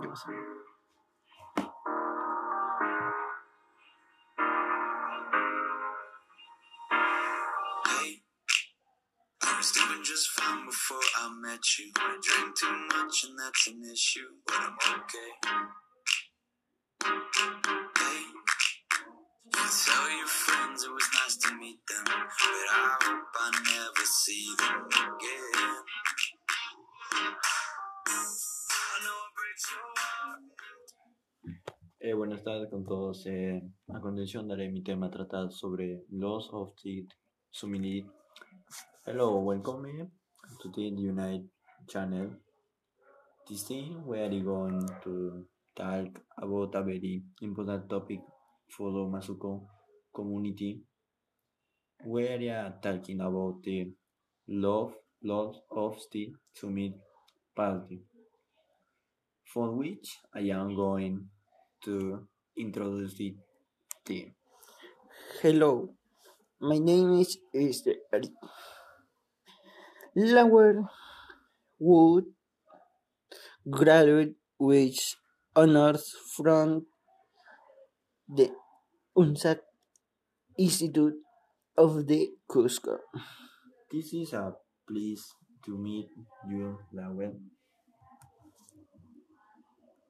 Hey, I was doing just fine before I met you. I drank too much and that's an issue, but I'm okay. Hey, you tell your friends it was nice to meet them, but I hope I never see them again. Eh, buenas tardes con todos. Eh, a continuación daré mi tema tratado sobre Laws of the Summit. Hello, welcome me to the Unite channel. This thing we are going to talk about a very important topic for the Masuko community. We are talking about the love laws of the Summit party, for which I am going to introduce the team. Hello, my name is Mr. Eric. Lower Wood graduate with honors from the UNSAC Institute of the Cusco. This is a please to meet you, Lowell.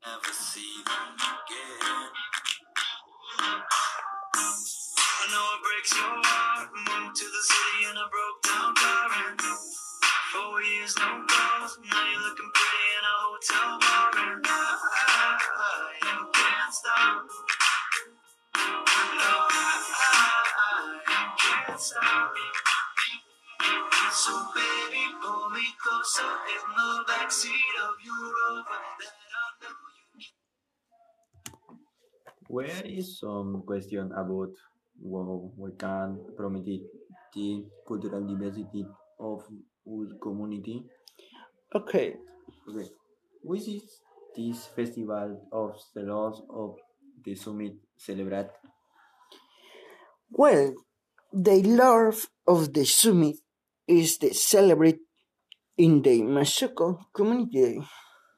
Never see them again. I know it breaks your heart. Moved to the city in a broke down car. And four years, no calls. Now you're looking pretty in a hotel bar. And I, I, I can't stop. No, I, I, can't stop. So baby, pull me closer in the backseat of your Rover that I know you Where is some question about how we can promote the cultural diversity of our community? Okay, Okay, which is this festival of the lord of the summit celebrate? well, the love of the summit is the celebrate in the Masuko community,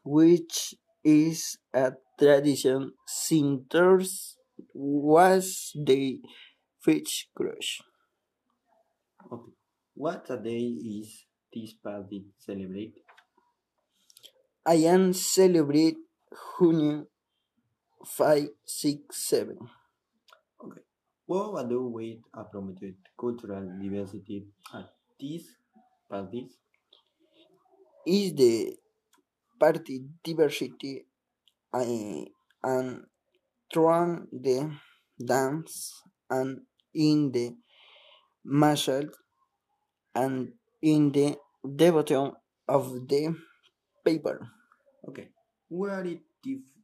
which is a tradition since was the fish crush. Okay, what a day is this party celebrate? I am celebrate June 5, 6, 7. Okay, what do we uh, promote cultural diversity at these parties? Is the party diversity and through the dance and in the martial and in the devotion of the paper. Okay, where it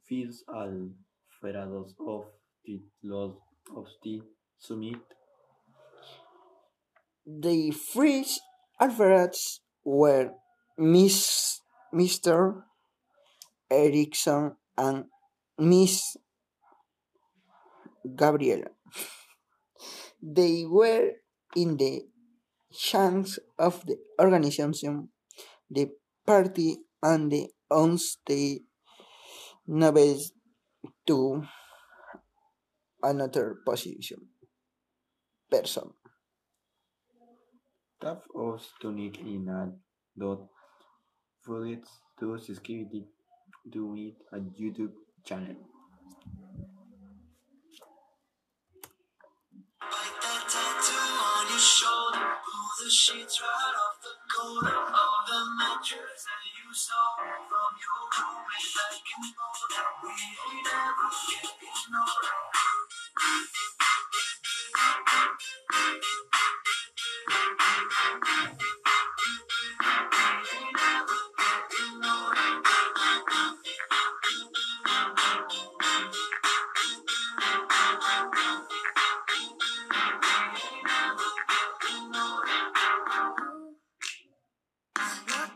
feels al ferados of the lord of the summit? The French alphabets were Miss Mr. Erickson and Miss Gabriela. They were in the chance of the organization, the party, and the on-stage novice to another position person. Tap in a dot forget to subscribe to it at YouTube channel.